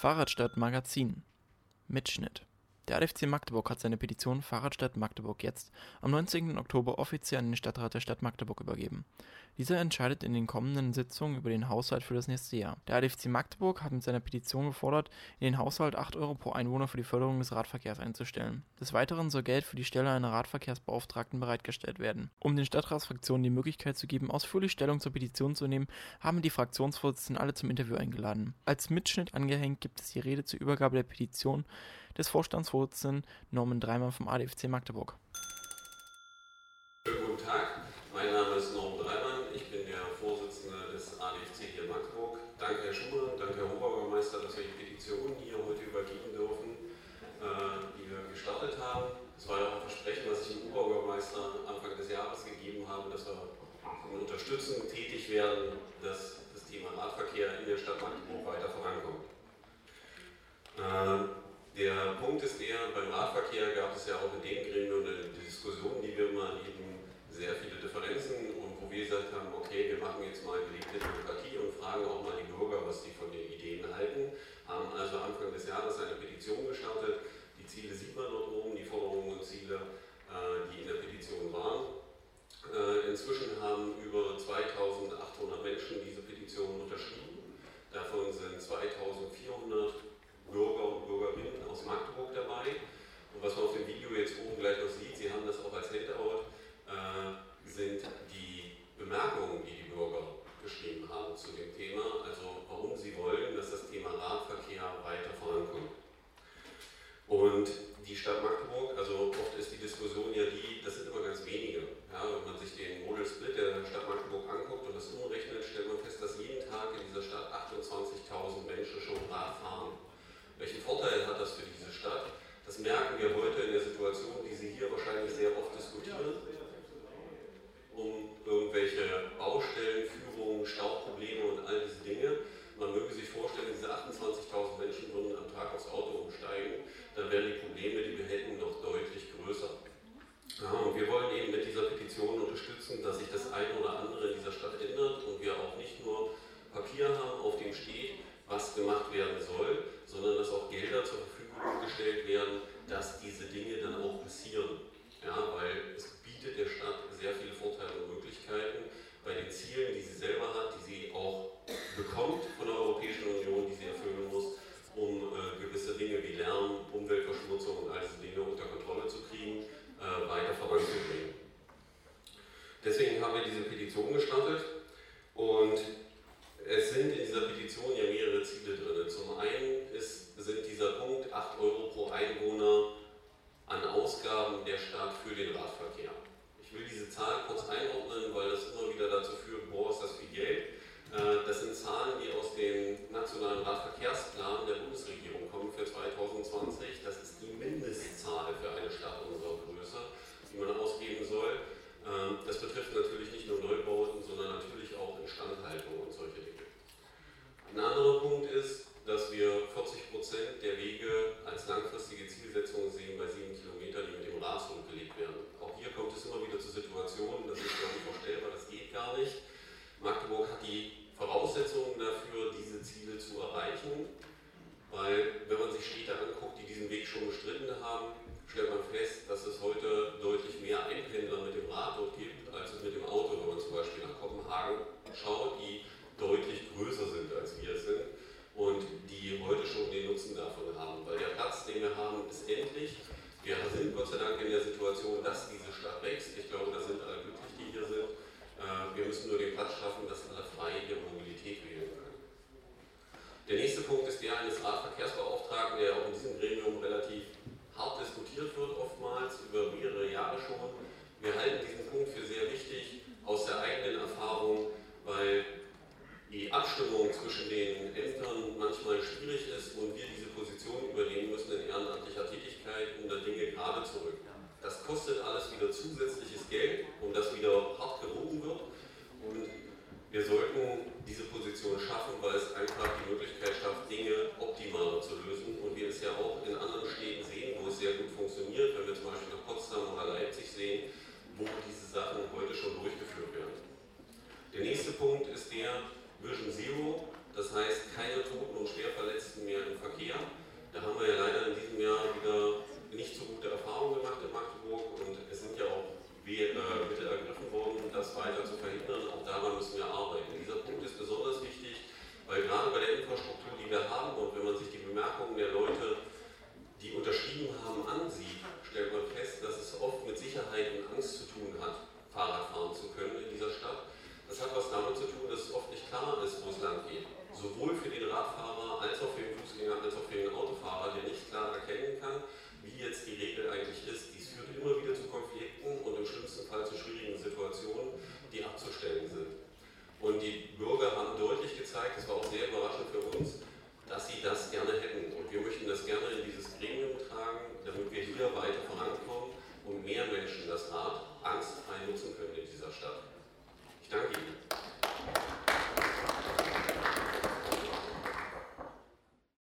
Fahrradstadt Magazin Mitschnitt der ADFC Magdeburg hat seine Petition Fahrradstadt Magdeburg jetzt am 19. Oktober offiziell an den Stadtrat der Stadt Magdeburg übergeben. Dieser entscheidet in den kommenden Sitzungen über den Haushalt für das nächste Jahr. Der ADFC Magdeburg hat mit seiner Petition gefordert, in den Haushalt 8 Euro pro Einwohner für die Förderung des Radverkehrs einzustellen. Des Weiteren soll Geld für die Stelle einer Radverkehrsbeauftragten bereitgestellt werden. Um den Stadtratsfraktionen die Möglichkeit zu geben, ausführlich Stellung zur Petition zu nehmen, haben die Fraktionsvorsitzenden alle zum Interview eingeladen. Als Mitschnitt angehängt gibt es die Rede zur Übergabe der Petition des Vorstandsvorsitzenden Norman Dreimann vom ADFC Magdeburg. Guten Tag, mein Name ist Norman Dreimann, ich bin der Vorsitzende des ADFC hier in Magdeburg. Danke Herr Schumann, danke Herr Oberbürgermeister, dass wir die Petition hier heute übergeben dürfen, äh, die wir gestartet haben. Es war ja auch ein Versprechen, was ich dem Oberbürgermeister Anfang des Jahres gegeben habe, dass wir unterstützend tätig werden, dass das Thema Radverkehr in der Stadt Magdeburg weiter vorankommt. Äh, der Punkt ist der, beim Radverkehr gab es ja auch in dem Gremium eine Diskussion, die wir immer eben sehr viele Differenzen und wo wir gesagt haben, okay, wir machen jetzt mal gelebte Demokratie und fragen auch mal die Bürger, was die von den Ideen halten. Haben also Anfang des Jahres eine Petition gestartet. Die Ziele sieht man dort oben, die Forderungen und Ziele, äh, die in der Petition waren. Äh, inzwischen haben über 2800 Menschen diese Petition unterschrieben. Davon sind 2400 Bürger und Bürgerinnen aus Magdeburg dabei. Und was man auf dem Video jetzt oben gleich noch sieht, Sie haben das auch als Handout, äh, sind die Bemerkungen, die die Bürger geschrieben haben zu dem Thema, also warum sie wollen, dass das Thema Radverkehr weiter vorankommt. Und die Stadt Magdeburg, also oft ist die Diskussion ja die, das sind immer ganz wenige. Ja, wenn man sich den Model Split der Stadt Magdeburg anguckt und das umrechnet, stellt man fest, dass jeden Tag in dieser Stadt 28.000 Menschen schon Rad fahren. Welchen Vorteil hat das für diese Stadt? Das merken wir heute in der Situation, die Sie hier wahrscheinlich sehr oft diskutieren, um irgendwelche Baustellen, Führungen, Stauprobleme und all diese Dinge. Man möge sich vorstellen, diese 28.000 Menschen würden am Tag aufs Auto umsteigen, dann wären die Probleme, die wir hätten, noch deutlich größer. Ja, und wir wollen eben mit dieser Petition unterstützen, dass sich das eine oder andere in dieser Stadt ändert und wir auch nicht nur Papier haben, auf dem steht, was gemacht werden soll, sondern dass auch Gelder zur Verfügung gestellt werden, dass diese Dinge dann auch passieren. Ja, weil es bietet der Stadt sehr viele Vorteile und Möglichkeiten bei den Zielen, die sie selber hat, die sie auch bekommt von der Europäischen Union, die sie erfüllen muss, um äh, gewisse Dinge wie Lärm, Umweltverschmutzung und all diese Dinge unter Kontrolle zu kriegen, äh, weiter voranzubringen. Deswegen Petition gestartet und es sind in dieser Petition ja mehrere Ziele drin. Zum einen ist, sind dieser Punkt 8 Euro pro Einwohner an Ausgaben der Stadt für den Radverkehr. Ich will diese Zahl kurz einordnen, weil das immer wieder dazu führt, boah, ist das viel Geld. Äh, das sind Zahlen, die aus dem Nationalen Radverkehrsplan der Bundesregierung kommen für 2020. Das ist die Mindestzahl für eine Stadt unserer Größe, die man ausgeben soll. Ähm, das betrifft natürlich nicht nur Neubauten, sondern natürlich auch Instandhaltung und solche Dinge. Ein anderer Punkt ist, dass wir 40 Prozent der Wege als langfristige Zielsetzung sehen bei sieben Kilometern, die mit dem Rad zurückgelegt werden. Auch hier kommt es immer wieder zu Situationen, das ist gar nicht vorstellbar, das geht gar nicht. Magdeburg hat die Voraussetzungen dafür, diese Ziele zu erreichen. Weil wenn man sich Städte anguckt, die diesen Weg schon bestritten haben, stellt man fest, dass es heute deutlich mehr Einpendler mit dem Rad dort gibt, als es mit dem Auto, wenn man zum Beispiel nach Kopenhagen schaut, die deutlich größer sind, als wir sind und die heute schon den Nutzen davon haben. Weil der Platz, den wir haben, ist endlich. Wir sind Gott sei Dank in der Situation, dass diese Stadt wächst. Ich glaube, da sind alle glücklich, die hier sind. Äh, wir müssen nur den Platz schaffen, dass alle frei ihre Mobilität wählen können. Der nächste Punkt ist der eines Radverkehrsbeauftragten, der auch in diesem Gremium relativ hart diskutiert wird, oftmals über mehrere Jahre schon. Wir halten diesen Punkt für sehr wichtig aus der eigenen Erfahrung, weil die Abstimmung zwischen den Ämtern manchmal schwierig ist und wir diese Position übernehmen müssen in ehrenamtlicher Tätigkeit, um da Dinge gerade zu rücken. Das kostet alles wieder zusätzliches Geld, um das wieder hart gerungen wird. Und wir sollten diese Position schaffen, weil es einfach die Möglichkeit schafft, Dinge optimaler zu lösen. Und wir es ja auch in funktioniert, wenn wir zum Beispiel nach Potsdam oder Leipzig sehen, wo diese Sachen heute schon durchgeführt werden. Der nächste Punkt ist der Vision Zero, sowohl